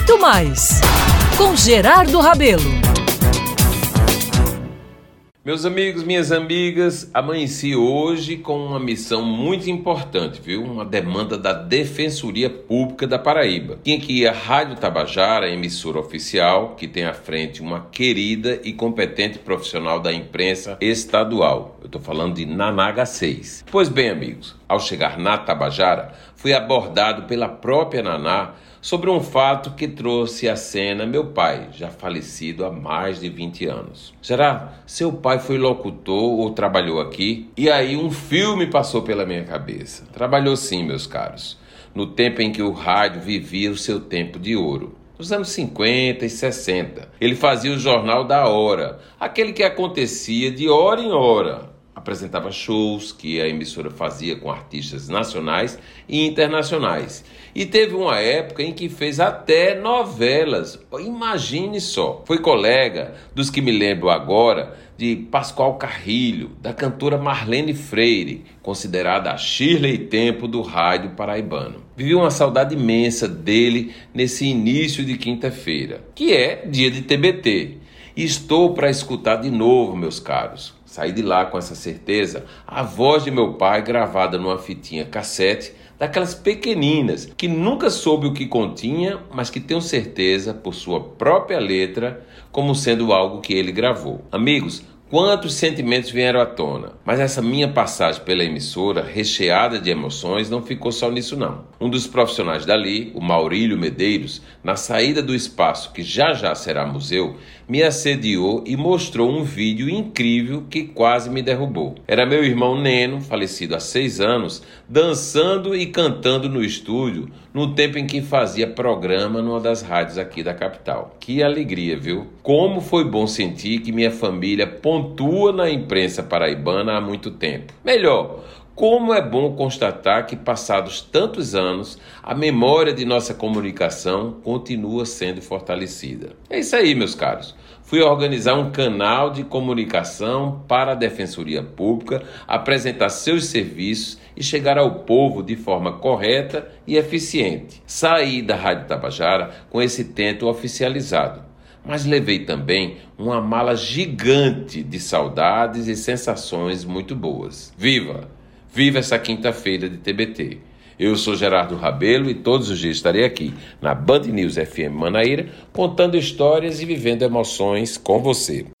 muito mais com Gerardo Rabelo. Meus amigos, minhas amigas, amanheci hoje com uma missão muito importante, viu? Uma demanda da Defensoria Pública da Paraíba. Tinha que ir à Rádio Tabajara, emissora oficial, que tem à frente uma querida e competente profissional da imprensa estadual. Estou falando de Nanaga 6. Pois bem, amigos, ao chegar na Tabajara, fui abordado pela própria Naná sobre um fato que trouxe à cena meu pai, já falecido há mais de 20 anos. Será? Seu pai foi locutor ou trabalhou aqui? E aí um filme passou pela minha cabeça. Trabalhou sim, meus caros, no tempo em que o rádio vivia o seu tempo de ouro nos anos 50 e 60. Ele fazia o Jornal da Hora, aquele que acontecia de hora em hora, apresentava shows que a emissora fazia com artistas nacionais e internacionais. E teve uma época em que fez até novelas. Imagine só. Foi colega dos que me lembro agora de Pascoal Carrilho, da cantora Marlene Freire, considerada a Shirley Tempo do rádio paraibano. Vivi uma saudade imensa dele nesse início de quinta-feira, que é dia de TBT. Estou para escutar de novo, meus caros Saí de lá com essa certeza, a voz de meu pai gravada numa fitinha cassete, daquelas pequeninas que nunca soube o que continha, mas que tenho certeza, por sua própria letra, como sendo algo que ele gravou. Amigos, Quantos sentimentos vieram à tona? Mas essa minha passagem pela emissora, recheada de emoções, não ficou só nisso não. Um dos profissionais dali, o Maurílio Medeiros, na saída do espaço que já já será museu, me assediou e mostrou um vídeo incrível que quase me derrubou. Era meu irmão Neno, falecido há seis anos, dançando e cantando no estúdio no tempo em que fazia programa numa das rádios aqui da capital. Que alegria, viu? Como foi bom sentir que minha família pontua na imprensa paraibana há muito tempo. Melhor, como é bom constatar que, passados tantos anos, a memória de nossa comunicação continua sendo fortalecida. É isso aí, meus caros. Fui organizar um canal de comunicação para a Defensoria Pública, apresentar seus serviços e chegar ao povo de forma correta e eficiente. Saí da Rádio Tabajara com esse tento oficializado mas levei também uma mala gigante de saudades e sensações muito boas. Viva! Viva essa quinta-feira de TBT! Eu sou Gerardo Rabelo e todos os dias estarei aqui na Band News FM Manaíra contando histórias e vivendo emoções com você.